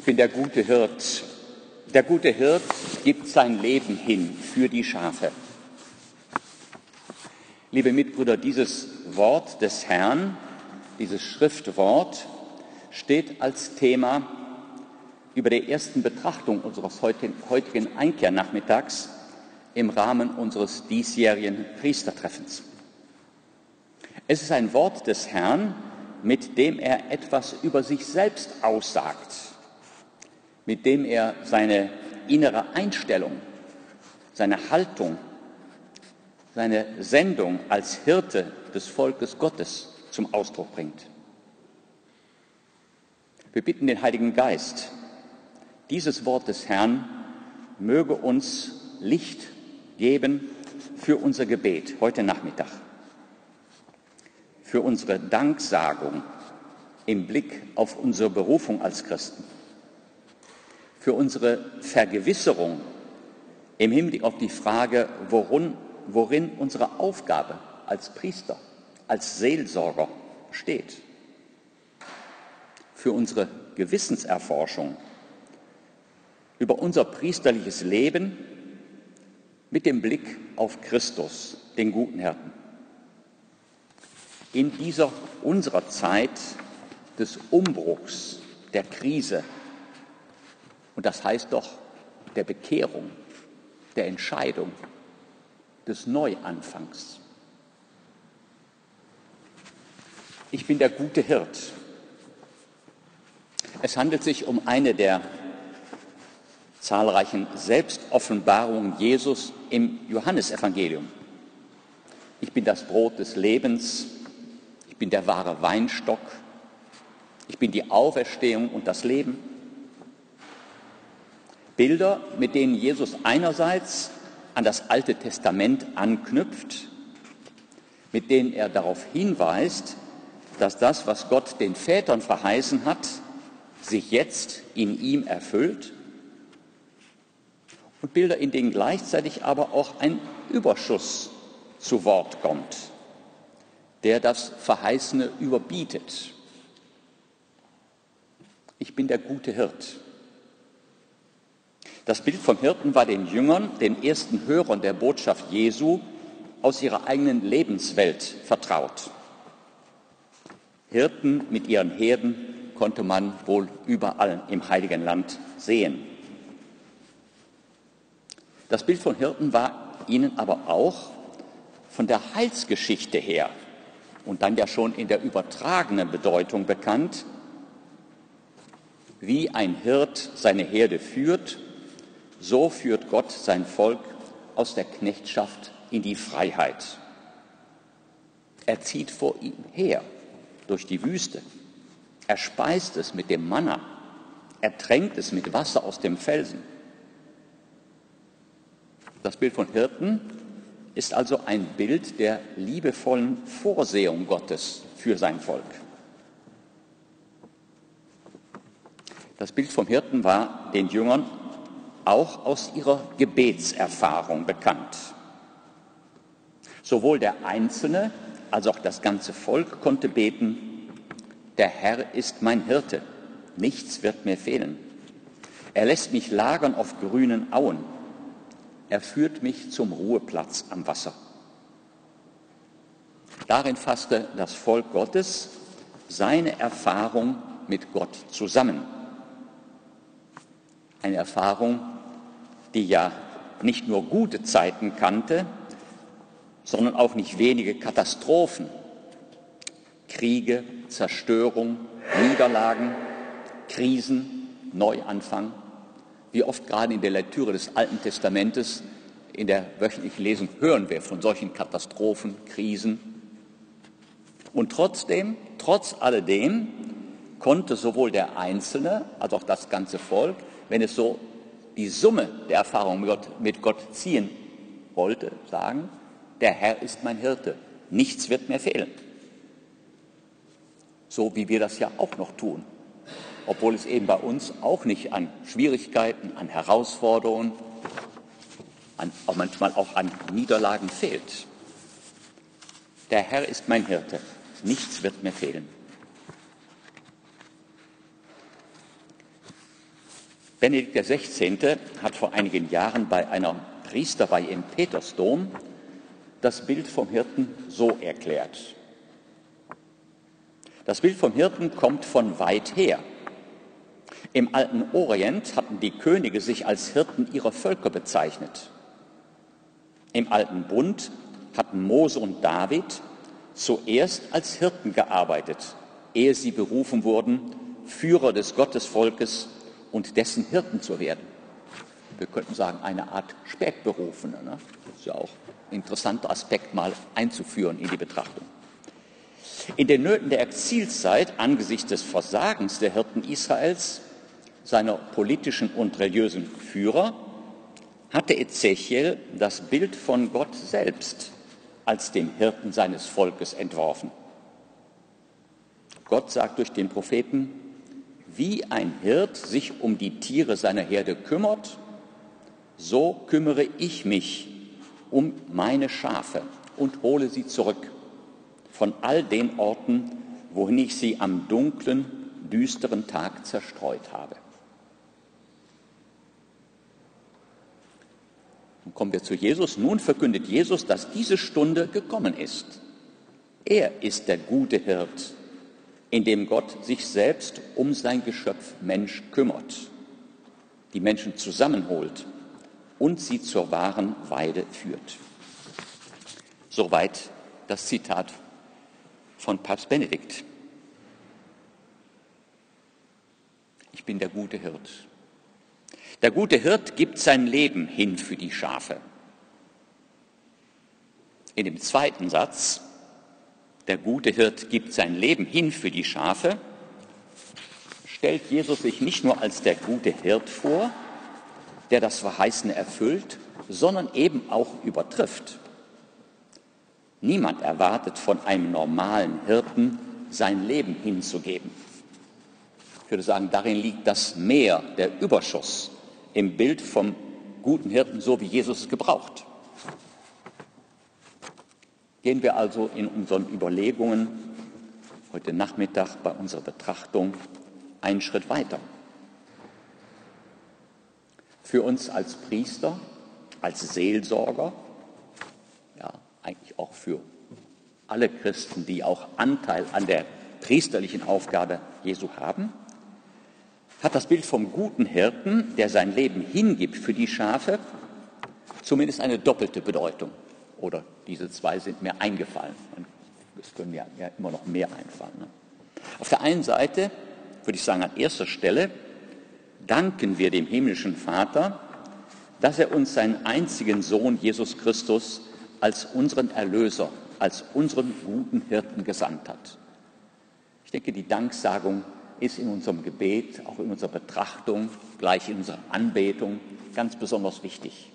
Ich bin der gute Hirt. Der gute Hirt gibt sein Leben hin für die Schafe. Liebe Mitbrüder, dieses Wort des Herrn, dieses Schriftwort steht als Thema über der ersten Betrachtung unseres heutigen Einkehrnachmittags im Rahmen unseres diesjährigen Priestertreffens. Es ist ein Wort des Herrn, mit dem er etwas über sich selbst aussagt mit dem er seine innere Einstellung, seine Haltung, seine Sendung als Hirte des Volkes Gottes zum Ausdruck bringt. Wir bitten den Heiligen Geist, dieses Wort des Herrn möge uns Licht geben für unser Gebet heute Nachmittag, für unsere Danksagung im Blick auf unsere Berufung als Christen für unsere Vergewisserung im Hinblick auf die Frage, worin, worin unsere Aufgabe als Priester, als Seelsorger steht. Für unsere Gewissenserforschung über unser priesterliches Leben mit dem Blick auf Christus, den guten Hirten. In dieser unserer Zeit des Umbruchs, der Krise, und das heißt doch der Bekehrung, der Entscheidung, des Neuanfangs. Ich bin der gute Hirt. Es handelt sich um eine der zahlreichen Selbstoffenbarungen Jesus im Johannesevangelium. Ich bin das Brot des Lebens, ich bin der wahre Weinstock, ich bin die Auferstehung und das Leben. Bilder, mit denen Jesus einerseits an das Alte Testament anknüpft, mit denen er darauf hinweist, dass das, was Gott den Vätern verheißen hat, sich jetzt in ihm erfüllt. Und Bilder, in denen gleichzeitig aber auch ein Überschuss zu Wort kommt, der das Verheißene überbietet. Ich bin der gute Hirt. Das Bild vom Hirten war den Jüngern, den ersten Hörern der Botschaft Jesu, aus ihrer eigenen Lebenswelt vertraut. Hirten mit ihren Herden konnte man wohl überall im heiligen Land sehen. Das Bild von Hirten war ihnen aber auch von der Heilsgeschichte her und dann ja schon in der übertragenen Bedeutung bekannt, wie ein Hirt seine Herde führt so führt Gott sein Volk aus der Knechtschaft in die Freiheit. Er zieht vor ihm her durch die Wüste. Er speist es mit dem Manna. Er tränkt es mit Wasser aus dem Felsen. Das Bild von Hirten ist also ein Bild der liebevollen Vorsehung Gottes für sein Volk. Das Bild vom Hirten war den Jüngern auch aus ihrer Gebetserfahrung bekannt. Sowohl der Einzelne als auch das ganze Volk konnte beten, der Herr ist mein Hirte, nichts wird mir fehlen. Er lässt mich lagern auf grünen Auen, er führt mich zum Ruheplatz am Wasser. Darin fasste das Volk Gottes seine Erfahrung mit Gott zusammen. Eine Erfahrung, die ja nicht nur gute Zeiten kannte, sondern auch nicht wenige Katastrophen, Kriege, Zerstörung, Niederlagen, Krisen, Neuanfang, wie oft gerade in der Lektüre des Alten Testamentes, in der wöchentlichen Lesung hören wir von solchen Katastrophen, Krisen. Und trotzdem, trotz alledem, konnte sowohl der Einzelne als auch das ganze Volk wenn es so die Summe der Erfahrungen mit Gott, mit Gott ziehen wollte, sagen, der Herr ist mein Hirte, nichts wird mir fehlen. So wie wir das ja auch noch tun, obwohl es eben bei uns auch nicht an Schwierigkeiten, an Herausforderungen, an, auch manchmal auch an Niederlagen fehlt. Der Herr ist mein Hirte, nichts wird mir fehlen. Benedikt XVI. hat vor einigen Jahren bei einer Priesterweihe im Petersdom das Bild vom Hirten so erklärt. Das Bild vom Hirten kommt von weit her. Im alten Orient hatten die Könige sich als Hirten ihrer Völker bezeichnet. Im alten Bund hatten Mose und David zuerst als Hirten gearbeitet, ehe sie berufen wurden, Führer des Gottesvolkes und dessen Hirten zu werden. Wir könnten sagen, eine Art Spätberufene. Ne? Das ist ja auch ein interessanter Aspekt mal einzuführen in die Betrachtung. In den Nöten der Exilzeit angesichts des Versagens der Hirten Israels, seiner politischen und religiösen Führer, hatte Ezechiel das Bild von Gott selbst als dem Hirten seines Volkes entworfen. Gott sagt durch den Propheten, wie ein Hirt sich um die Tiere seiner Herde kümmert, so kümmere ich mich um meine Schafe und hole sie zurück von all den Orten, wohin ich sie am dunklen, düsteren Tag zerstreut habe. Nun kommen wir zu Jesus. Nun verkündet Jesus, dass diese Stunde gekommen ist. Er ist der gute Hirt, in dem Gott sich selbst um sein Geschöpf Mensch kümmert, die Menschen zusammenholt und sie zur wahren Weide führt. Soweit das Zitat von Papst Benedikt. Ich bin der gute Hirt. Der gute Hirt gibt sein Leben hin für die Schafe. In dem zweiten Satz, der gute Hirt gibt sein Leben hin für die Schafe, stellt Jesus sich nicht nur als der gute Hirt vor, der das Verheißene erfüllt, sondern eben auch übertrifft. Niemand erwartet von einem normalen Hirten, sein Leben hinzugeben. Ich würde sagen, darin liegt das Mehr, der Überschuss im Bild vom guten Hirten, so wie Jesus es gebraucht. Gehen wir also in unseren Überlegungen heute Nachmittag bei unserer Betrachtung einen Schritt weiter. Für uns als Priester, als Seelsorger, ja, eigentlich auch für alle Christen, die auch Anteil an der priesterlichen Aufgabe Jesu haben, hat das Bild vom guten Hirten, der sein Leben hingibt für die Schafe, zumindest eine doppelte Bedeutung. Oder diese zwei sind mir eingefallen. Es können ja, ja, immer noch mehr einfallen. Ne? Auf der einen Seite würde ich sagen, an erster Stelle danken wir dem himmlischen Vater, dass er uns seinen einzigen Sohn Jesus Christus als unseren Erlöser, als unseren guten Hirten gesandt hat. Ich denke, die Danksagung ist in unserem Gebet, auch in unserer Betrachtung, gleich in unserer Anbetung ganz besonders wichtig.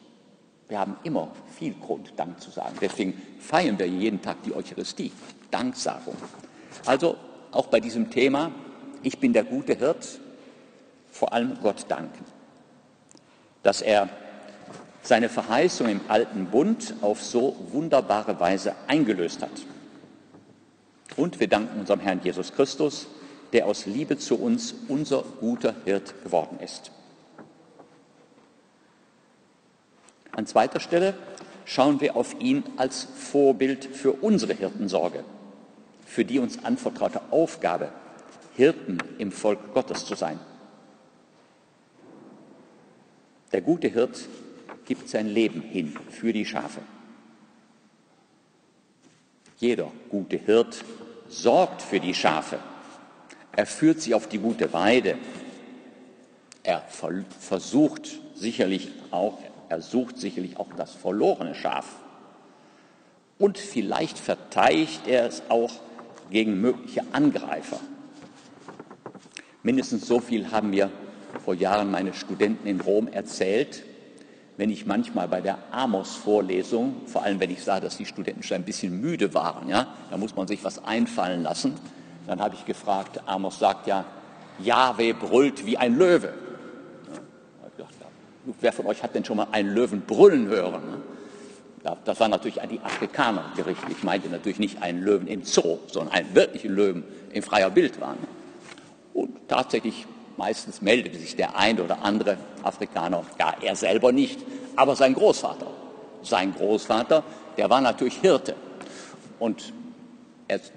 Wir haben immer viel Grund, Dank zu sagen. Deswegen feiern wir jeden Tag die Eucharistie. Danksagung. Also auch bei diesem Thema, ich bin der gute Hirt, vor allem Gott danken, dass er seine Verheißung im alten Bund auf so wunderbare Weise eingelöst hat. Und wir danken unserem Herrn Jesus Christus, der aus Liebe zu uns unser guter Hirt geworden ist. An zweiter Stelle schauen wir auf ihn als Vorbild für unsere Hirtensorge, für die uns anvertraute Aufgabe, Hirten im Volk Gottes zu sein. Der gute Hirt gibt sein Leben hin für die Schafe. Jeder gute Hirt sorgt für die Schafe er führt sie auf die gute Weide. Er versucht sicherlich auch, er sucht sicherlich auch das verlorene Schaf. Und vielleicht verteidigt er es auch gegen mögliche Angreifer. Mindestens so viel haben mir vor Jahren meine Studenten in Rom erzählt, wenn ich manchmal bei der Amos-Vorlesung, vor allem wenn ich sah, dass die Studenten schon ein bisschen müde waren, ja, da muss man sich was einfallen lassen, dann habe ich gefragt, Amos sagt ja, Jahwe brüllt wie ein Löwe. Wer von euch hat denn schon mal einen Löwen brüllen hören? Ja, das war natürlich an die Afrikaner gerichtet. Ich meinte natürlich nicht einen Löwen im Zoo, sondern einen wirklichen Löwen in freier Wildbahn. Und tatsächlich Meistens meldete sich der eine oder andere Afrikaner, ja, er selber nicht, aber sein Großvater. Sein Großvater, der war natürlich Hirte. Und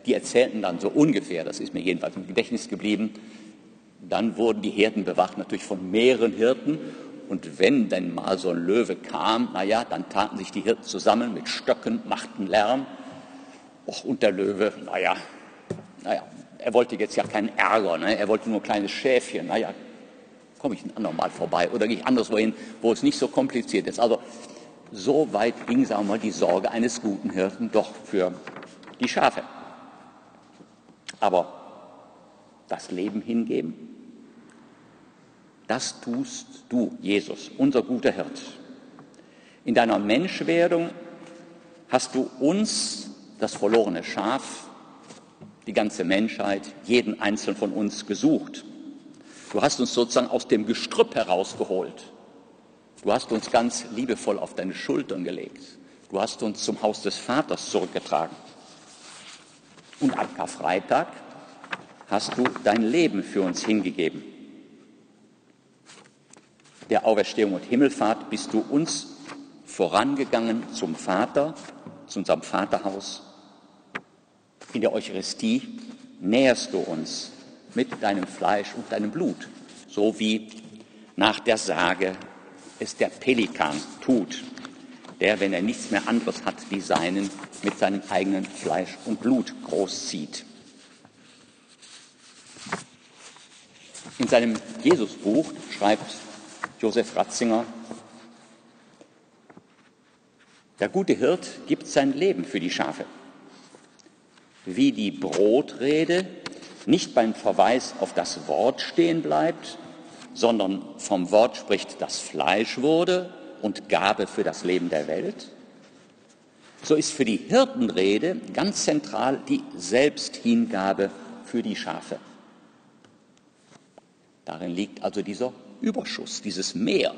die erzählten dann so ungefähr, das ist mir jedenfalls im Gedächtnis geblieben, dann wurden die Herden bewacht, natürlich von mehreren Hirten. Und wenn dann mal so ein Löwe kam, naja, dann taten sich die Hirten zusammen mit Stöcken, machten Lärm. Och, und der Löwe, naja, naja, er wollte jetzt ja keinen Ärger, ne? er wollte nur ein kleines Schäfchen. Naja, komme ich ein andermal vorbei oder gehe ich anderswo hin, wo es nicht so kompliziert ist. Also so weit ging, sagen wir mal, die Sorge eines guten Hirten doch für die Schafe. Aber das Leben hingeben, das tust du, Jesus, unser guter Hirt. In deiner Menschwerdung hast du uns, das verlorene Schaf, die ganze Menschheit, jeden einzelnen von uns gesucht. Du hast uns sozusagen aus dem Gestrüpp herausgeholt. Du hast uns ganz liebevoll auf deine Schultern gelegt. Du hast uns zum Haus des Vaters zurückgetragen. Und am Karfreitag hast du dein Leben für uns hingegeben. Der Auferstehung und Himmelfahrt bist du uns vorangegangen zum Vater, zu unserem Vaterhaus. In der Eucharistie näherst du uns mit deinem Fleisch und deinem Blut, so wie nach der Sage es der Pelikan tut, der, wenn er nichts mehr anderes hat wie seinen, mit seinem eigenen Fleisch und Blut großzieht. In seinem Jesusbuch schreibt Josef Ratzinger, der gute Hirt gibt sein Leben für die Schafe. Wie die Brotrede nicht beim Verweis auf das Wort stehen bleibt, sondern vom Wort spricht, das Fleisch wurde und Gabe für das Leben der Welt, so ist für die Hirtenrede ganz zentral die Selbsthingabe für die Schafe. Darin liegt also dieser Überschuss, dieses Mehr,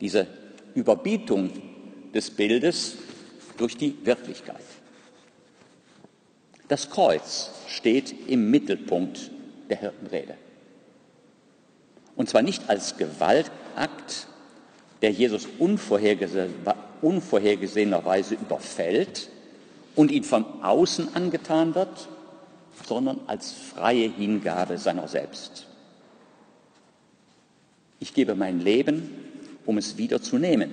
diese Überbietung des Bildes durch die Wirklichkeit. Das Kreuz steht im Mittelpunkt der Hirtenrede. Und zwar nicht als Gewaltakt, der Jesus unvorhergesehenerweise überfällt und ihn von außen angetan wird, sondern als freie Hingabe seiner selbst. Ich gebe mein Leben, um es wieder zu nehmen.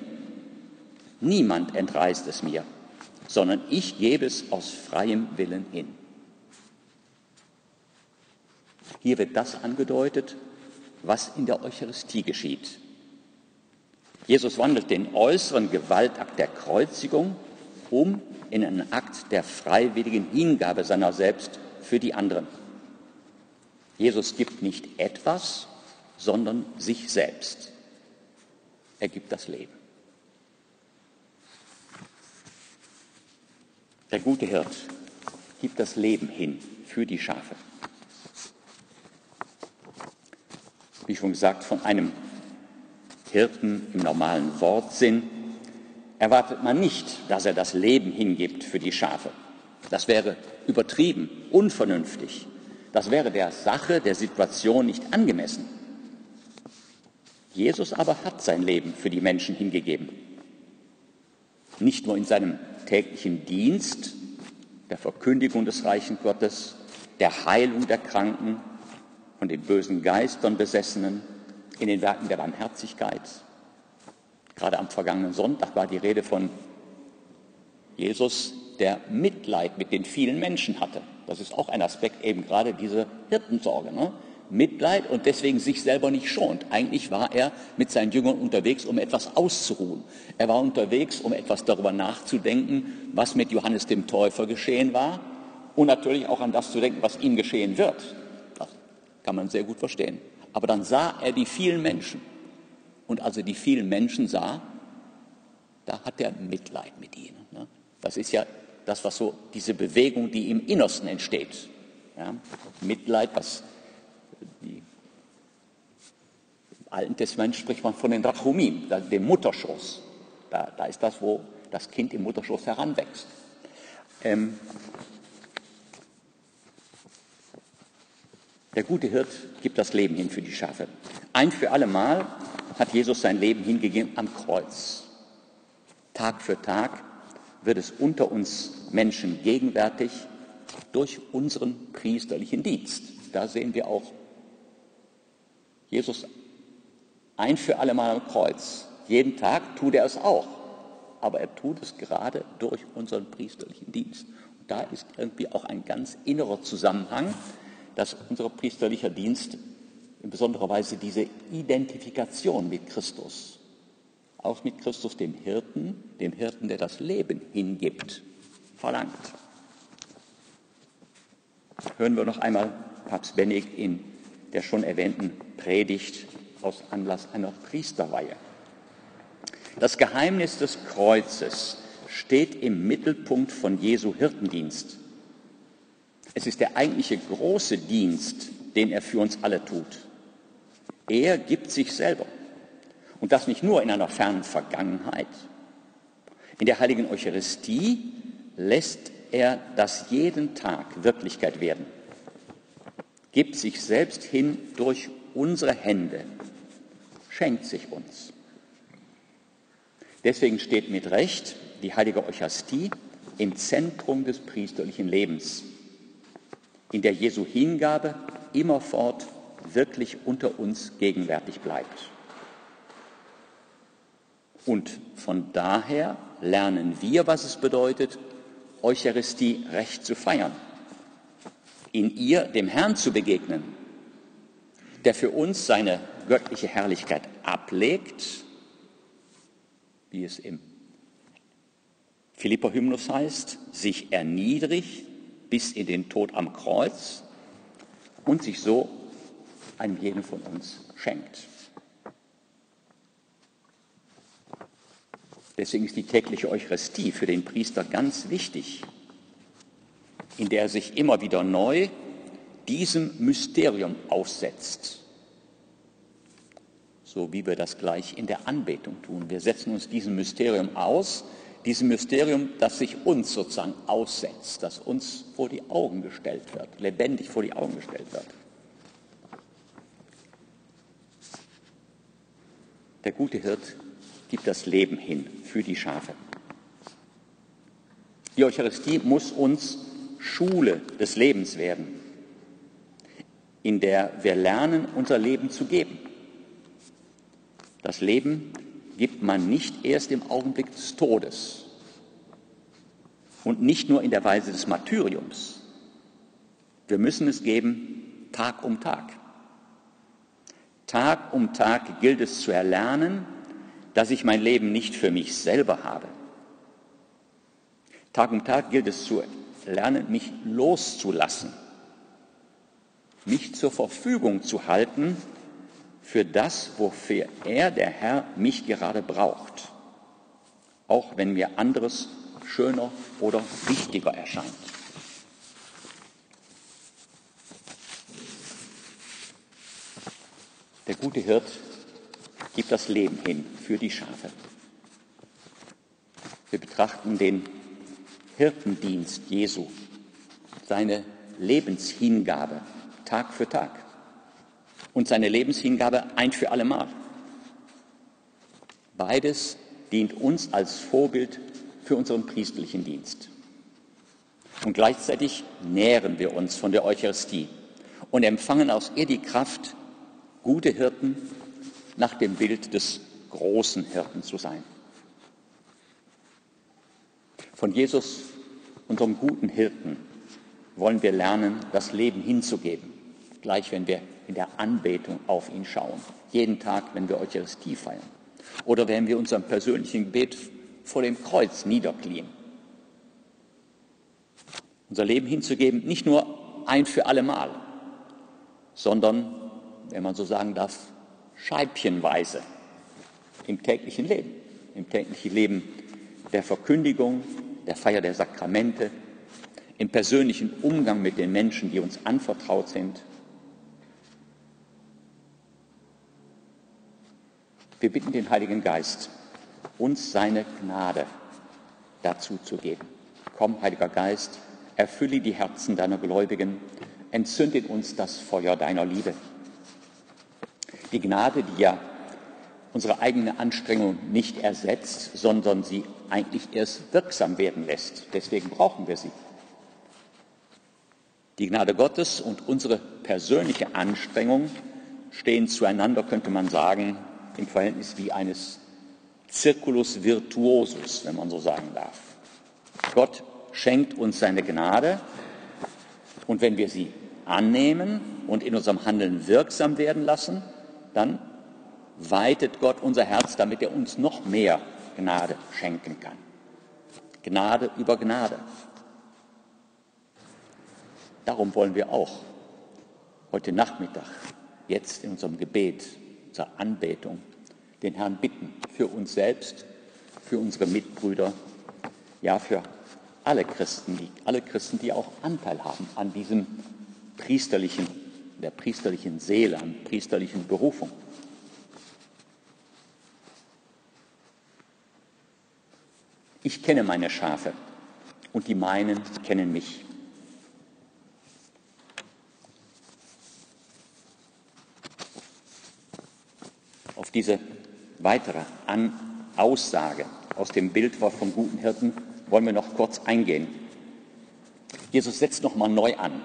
Niemand entreißt es mir, sondern ich gebe es aus freiem Willen hin. Hier wird das angedeutet, was in der Eucharistie geschieht. Jesus wandelt den äußeren Gewaltakt der Kreuzigung um in einen Akt der freiwilligen Hingabe seiner selbst für die anderen. Jesus gibt nicht etwas, sondern sich selbst. Er gibt das Leben. Der gute Hirt gibt das Leben hin für die Schafe. wie schon gesagt, von einem Hirten im normalen Wortsinn erwartet man nicht, dass er das Leben hingibt für die Schafe. Das wäre übertrieben, unvernünftig. Das wäre der Sache, der Situation nicht angemessen. Jesus aber hat sein Leben für die Menschen hingegeben. Nicht nur in seinem täglichen Dienst, der Verkündigung des Reichen Gottes, der Heilung der Kranken, von den bösen Geistern besessenen, in den Werken der Barmherzigkeit. Gerade am vergangenen Sonntag war die Rede von Jesus, der Mitleid mit den vielen Menschen hatte. Das ist auch ein Aspekt eben gerade diese Hirtensorge. Ne? Mitleid und deswegen sich selber nicht schont. Eigentlich war er mit seinen Jüngern unterwegs, um etwas auszuruhen. Er war unterwegs, um etwas darüber nachzudenken, was mit Johannes dem Täufer geschehen war und natürlich auch an das zu denken, was ihm geschehen wird. Kann man sehr gut verstehen. Aber dann sah er die vielen Menschen. Und als er die vielen Menschen sah, da hat er Mitleid mit ihnen. Ne? Das ist ja das, was so, diese Bewegung, die im Innersten entsteht. Mitleid, was die, im Alten Testament spricht man von den Rachumim, dem Mutterschoß. Da, da ist das, wo das Kind im Mutterschoß heranwächst. Ähm, Der gute Hirt gibt das Leben hin für die Schafe. Ein für alle Mal hat Jesus sein Leben hingegeben am Kreuz. Tag für Tag wird es unter uns Menschen gegenwärtig durch unseren priesterlichen Dienst. Da sehen wir auch Jesus ein für alle Mal am Kreuz. Jeden Tag tut er es auch, aber er tut es gerade durch unseren priesterlichen Dienst. Und da ist irgendwie auch ein ganz innerer Zusammenhang, dass unser priesterlicher Dienst in besonderer Weise diese Identifikation mit Christus, auch mit Christus dem Hirten, dem Hirten, der das Leben hingibt, verlangt. Hören wir noch einmal Papst Benedikt in der schon erwähnten Predigt aus Anlass einer Priesterweihe. Das Geheimnis des Kreuzes steht im Mittelpunkt von Jesu Hirtendienst. Es ist der eigentliche große Dienst, den er für uns alle tut. Er gibt sich selber. Und das nicht nur in einer fernen Vergangenheit. In der heiligen Eucharistie lässt er das jeden Tag Wirklichkeit werden. Gibt sich selbst hin durch unsere Hände, schenkt sich uns. Deswegen steht mit Recht die heilige Eucharistie im Zentrum des priesterlichen Lebens, in der Jesu Hingabe immerfort wirklich unter uns gegenwärtig bleibt. Und von daher lernen wir, was es bedeutet, Eucharistie recht zu feiern, in ihr dem Herrn zu begegnen, der für uns seine göttliche Herrlichkeit ablegt, wie es im Philipper-Hymnus heißt, sich erniedrigt bis in den Tod am Kreuz und sich so einem jeden von uns schenkt. Deswegen ist die tägliche Eucharistie für den Priester ganz wichtig, in der er sich immer wieder neu diesem Mysterium aussetzt. So wie wir das gleich in der Anbetung tun. Wir setzen uns diesem Mysterium aus, diesem Mysterium, das sich uns sozusagen aussetzt, das uns vor die Augen gestellt wird, lebendig vor die Augen gestellt wird. Der gute Hirt gibt das Leben hin für die Schafe. Die Eucharistie muss uns Schule des Lebens werden, in der wir lernen, unser Leben zu geben. Das Leben gibt man nicht erst im Augenblick des Todes und nicht nur in der Weise des Martyriums. Wir müssen es geben Tag um Tag. Tag um Tag gilt es zu erlernen, dass ich mein Leben nicht für mich selber habe. Tag um Tag gilt es zu lernen, mich loszulassen, mich zur Verfügung zu halten für das, wofür er, der Herr, mich gerade braucht, auch wenn mir anderes schöner oder wichtiger erscheint. Der gute Hirt gibt das Leben hin für die Schafe. Wir betrachten den Hirtendienst Jesu, seine Lebenshingabe Tag für Tag und seine Lebenshingabe ein für allemal. Beides dient uns als Vorbild für unseren priesterlichen Dienst. Und gleichzeitig nähren wir uns von der Eucharistie und empfangen aus ihr die Kraft, gute Hirten nach dem Bild des großen Hirten zu sein. Von Jesus, unserem guten Hirten, wollen wir lernen, das Leben hinzugeben, gleich wenn wir in der Anbetung auf ihn schauen, jeden Tag, wenn wir Eucharistie feiern. Oder wenn wir unserem persönlichen Gebet vor dem Kreuz niederknien. Unser Leben hinzugeben, nicht nur ein für alle Mal, sondern, wenn man so sagen darf, scheibchenweise im täglichen Leben, im täglichen Leben der Verkündigung, der Feier der Sakramente, im persönlichen Umgang mit den Menschen, die uns anvertraut sind. Wir bitten den Heiligen Geist, uns seine Gnade dazu zu geben. Komm, Heiliger Geist, erfülle die Herzen deiner Gläubigen, entzünde in uns das Feuer deiner Liebe. Die Gnade, die ja unsere eigene Anstrengung nicht ersetzt, sondern sie eigentlich erst wirksam werden lässt. Deswegen brauchen wir sie. Die Gnade Gottes und unsere persönliche Anstrengung stehen zueinander, könnte man sagen, im Verhältnis wie eines Circulus virtuosus, wenn man so sagen darf. Gott schenkt uns seine Gnade und wenn wir sie annehmen und in unserem Handeln wirksam werden lassen, dann weitet Gott unser Herz, damit er uns noch mehr Gnade schenken kann. Gnade über Gnade. Darum wollen wir auch heute Nachmittag, jetzt in unserem Gebet, unserer Anbetung, den Herrn bitten für uns selbst, für unsere Mitbrüder, ja für alle Christen, alle Christen, die auch Anteil haben an diesem priesterlichen, der priesterlichen Seele, an priesterlichen Berufung. Ich kenne meine Schafe und die meinen kennen mich. Auf diese weitere An Aussage aus dem Bild vom guten Hirten wollen wir noch kurz eingehen. Jesus setzt noch mal neu an.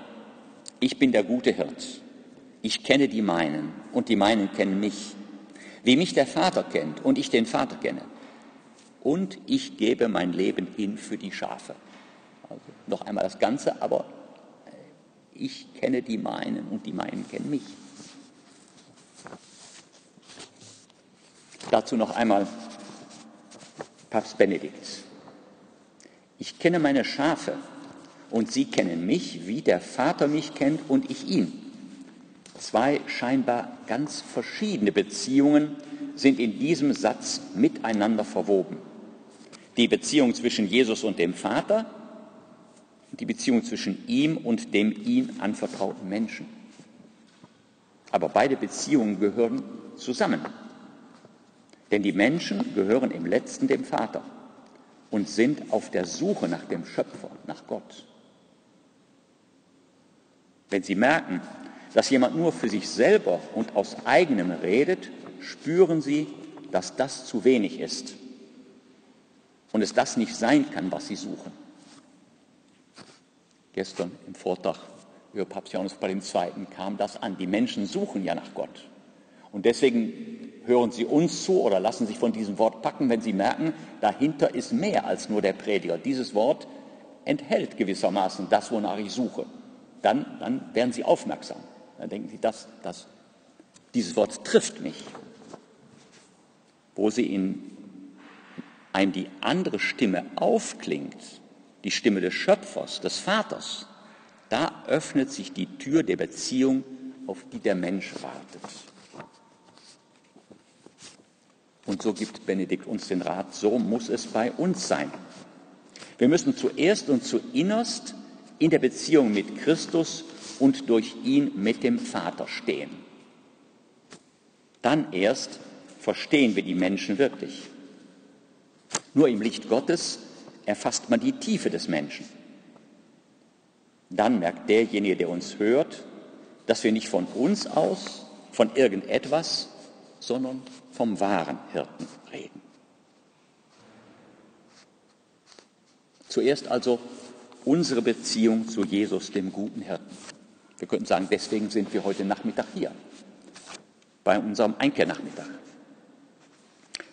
Ich bin der gute Hirt. Ich kenne die meinen und die meinen kennen mich. Wie mich der Vater kennt und ich den Vater kenne und ich gebe mein Leben hin für die Schafe. Also noch einmal das Ganze, aber äh, ich kenne die meinen und die meinen kennen mich. Dazu noch einmal Papst Benedikt. Ich kenne meine Schafe und sie kennen mich, wie der Vater mich kennt und ich ihn. Zwei scheinbar ganz verschiedene Beziehungen sind in diesem Satz miteinander verwoben die Beziehung zwischen Jesus und dem Vater, die Beziehung zwischen ihm und dem ihm anvertrauten Menschen. Aber beide Beziehungen gehören zusammen. Denn die Menschen gehören im letzten dem Vater und sind auf der Suche nach dem Schöpfer, nach Gott. Wenn sie merken, dass jemand nur für sich selber und aus eigenem redet, spüren sie, dass das zu wenig ist und es das nicht sein kann, was sie suchen. Gestern im Vortrag über Papst Johannes Paul II. kam das an. Die Menschen suchen ja nach Gott. Und deswegen hören sie uns zu oder lassen sich von diesem Wort packen, wenn sie merken, dahinter ist mehr als nur der Prediger. Dieses Wort enthält gewissermaßen das, wonach ich suche. Dann, dann werden sie aufmerksam. Dann denken sie, das, das, dieses Wort trifft mich. Wo sie in einem die andere Stimme aufklingt, die Stimme des Schöpfers, des Vaters, da öffnet sich die Tür der Beziehung, auf die der Mensch wartet. Und so gibt Benedikt uns den Rat, so muss es bei uns sein. Wir müssen zuerst und zuinnerst in der Beziehung mit Christus und durch ihn mit dem Vater stehen. Dann erst verstehen wir die Menschen wirklich. Nur im Licht Gottes erfasst man die Tiefe des Menschen. Dann merkt derjenige, der uns hört, dass wir nicht von uns aus, von irgendetwas, sondern vom wahren Hirten reden. Zuerst also unsere Beziehung zu Jesus, dem guten Hirten. Wir könnten sagen, deswegen sind wir heute Nachmittag hier, bei unserem Einkehrnachmittag.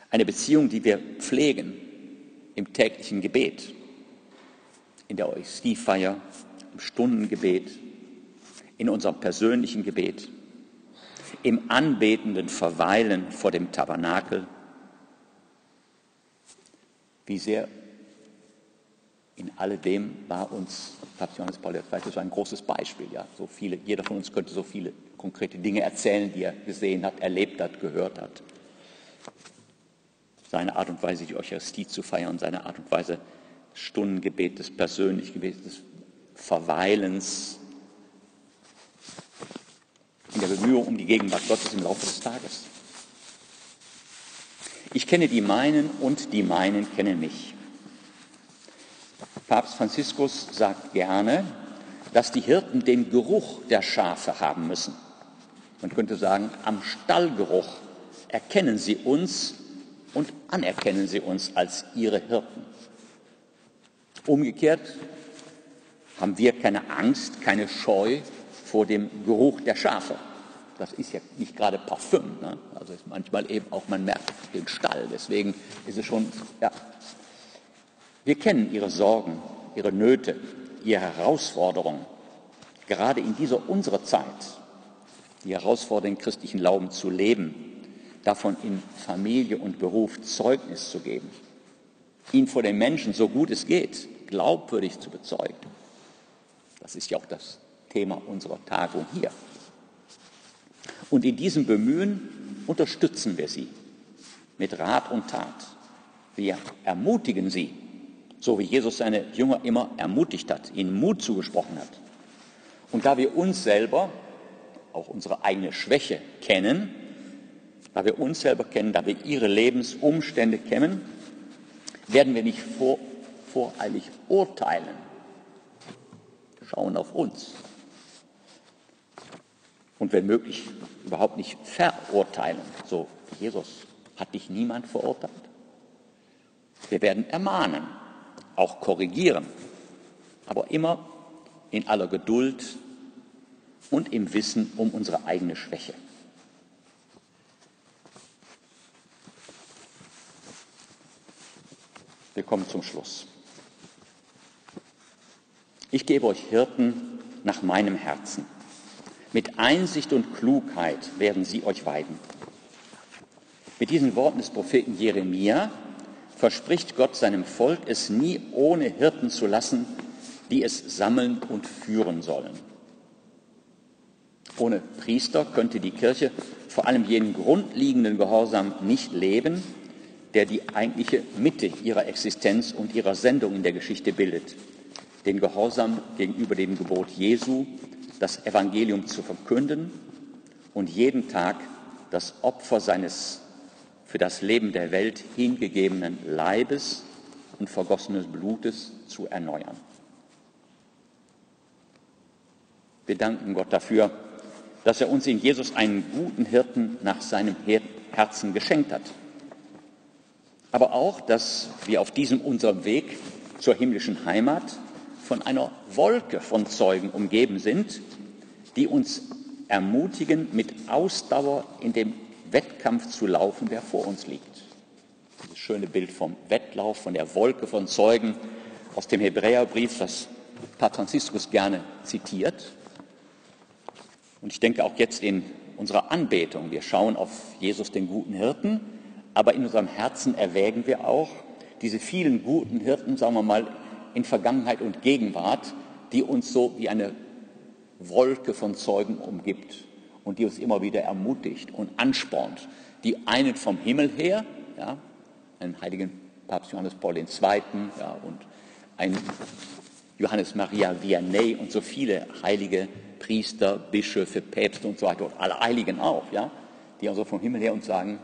Eine Beziehung, die wir pflegen, im täglichen Gebet, in der Eucharistiefeier, im Stundengebet, in unserem persönlichen Gebet, im anbetenden Verweilen vor dem Tabernakel. Wie sehr in alledem war uns Papst Johannes Paul II. so ein großes Beispiel. Ja, so viele, jeder von uns könnte so viele konkrete Dinge erzählen, die er gesehen hat, erlebt hat, gehört hat seine Art und Weise, die Eucharistie zu feiern, seine Art und Weise, Stundengebet, des persönlichen Gebets, des Verweilens in der Bemühung um die Gegenwart Gottes im Laufe des Tages. Ich kenne die meinen und die meinen kennen mich. Papst Franziskus sagt gerne, dass die Hirten den Geruch der Schafe haben müssen. Man könnte sagen, am Stallgeruch erkennen sie uns und anerkennen sie uns als ihre Hirten. Umgekehrt haben wir keine Angst, keine Scheu vor dem Geruch der Schafe. Das ist ja nicht gerade Parfüm, ne? also ist manchmal eben auch, man merkt den Stall. Deswegen ist es schon, ja. Wir kennen ihre Sorgen, ihre Nöte, ihre Herausforderungen. Gerade in dieser unserer Zeit, die Herausforderung, den christlichen Glauben zu leben, davon in Familie und Beruf Zeugnis zu geben, ihn vor den Menschen, so gut es geht, glaubwürdig zu bezeugen. Das ist ja auch das Thema unserer Tagung hier. Und in diesem Bemühen unterstützen wir sie mit Rat und Tat. Wir ermutigen sie, so wie Jesus seine Jünger immer ermutigt hat, ihnen Mut zugesprochen hat. Und da wir uns selber, auch unsere eigene Schwäche kennen, da wir uns selber kennen, da wir ihre Lebensumstände kennen, werden wir nicht vor, voreilig urteilen. Schauen auf uns. Und wenn möglich, überhaupt nicht verurteilen. So, Jesus, hat dich niemand verurteilt? Wir werden ermahnen, auch korrigieren, aber immer in aller Geduld und im Wissen um unsere eigene Schwäche. Wir kommen zum Schluss. Ich gebe euch Hirten nach meinem Herzen. Mit Einsicht und Klugheit werden sie euch weiden. Mit diesen Worten des Propheten Jeremia verspricht Gott seinem Volk, es nie ohne Hirten zu lassen, die es sammeln und führen sollen. Ohne Priester könnte die Kirche vor allem jenen grundlegenden Gehorsam nicht leben, der die eigentliche Mitte ihrer Existenz und ihrer Sendung in der Geschichte bildet. Den Gehorsam gegenüber dem Gebot Jesu, das Evangelium zu verkünden und jeden Tag das Opfer seines für das Leben der Welt hingegebenen Leibes und vergossenes Blutes zu erneuern. Wir danken Gott dafür, dass er uns in Jesus einen guten Hirten nach seinem Herzen geschenkt hat aber auch, dass wir auf diesem unserem Weg zur himmlischen Heimat von einer Wolke von Zeugen umgeben sind, die uns ermutigen, mit Ausdauer in dem Wettkampf zu laufen, der vor uns liegt. Dieses schöne Bild vom Wettlauf, von der Wolke von Zeugen aus dem Hebräerbrief, das Papst Franziskus gerne zitiert. Und ich denke auch jetzt in unserer Anbetung. Wir schauen auf Jesus, den guten Hirten, aber in unserem Herzen erwägen wir auch diese vielen guten Hirten, sagen wir mal, in Vergangenheit und Gegenwart, die uns so wie eine Wolke von Zeugen umgibt und die uns immer wieder ermutigt und anspornt. Die einen vom Himmel her, ja, einen heiligen Papst Johannes Paul II. Ja, und ein Johannes Maria Vianney und so viele heilige Priester, Bischöfe, Päpste und so weiter und alle Heiligen auch, ja, die also vom Himmel her uns sagen,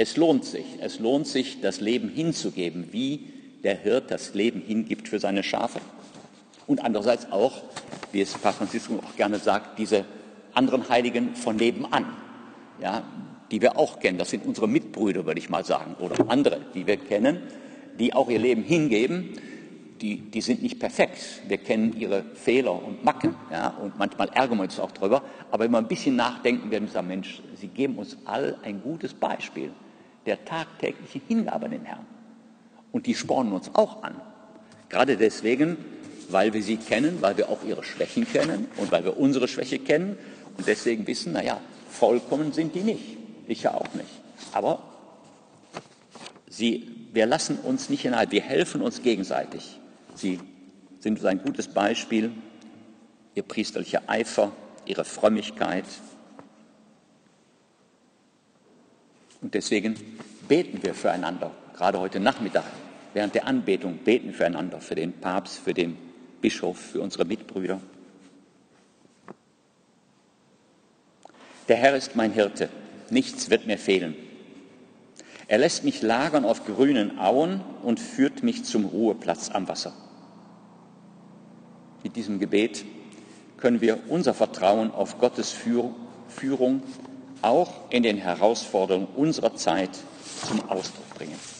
es lohnt sich, es lohnt sich, das Leben hinzugeben, wie der Hirt das Leben hingibt für seine Schafe. Und andererseits auch, wie es Papst Franziskus auch gerne sagt, diese anderen Heiligen von nebenan, ja, die wir auch kennen. Das sind unsere Mitbrüder, würde ich mal sagen, oder andere, die wir kennen, die auch ihr Leben hingeben. Die, die sind nicht perfekt. Wir kennen ihre Fehler und Macken, ja, und manchmal ärgern wir uns auch drüber. Aber wenn wir ein bisschen nachdenken, werden wir sagen, Mensch, sie geben uns all ein gutes Beispiel der tagtäglichen Hingabe an den Herrn. Und die spornen uns auch an. Gerade deswegen, weil wir sie kennen, weil wir auch ihre Schwächen kennen und weil wir unsere Schwäche kennen und deswegen wissen, naja, vollkommen sind die nicht. Ich ja auch nicht. Aber sie, wir lassen uns nicht hinein, wir helfen uns gegenseitig. Sie sind ein gutes Beispiel, ihr priesterlicher Eifer, ihre Frömmigkeit, Und deswegen beten wir füreinander, gerade heute Nachmittag. Während der Anbetung beten füreinander, für den Papst, für den Bischof, für unsere Mitbrüder. Der Herr ist mein Hirte, nichts wird mir fehlen. Er lässt mich lagern auf grünen Auen und führt mich zum Ruheplatz am Wasser. Mit diesem Gebet können wir unser Vertrauen auf Gottes Führung auch in den Herausforderungen unserer Zeit zum Ausdruck bringen.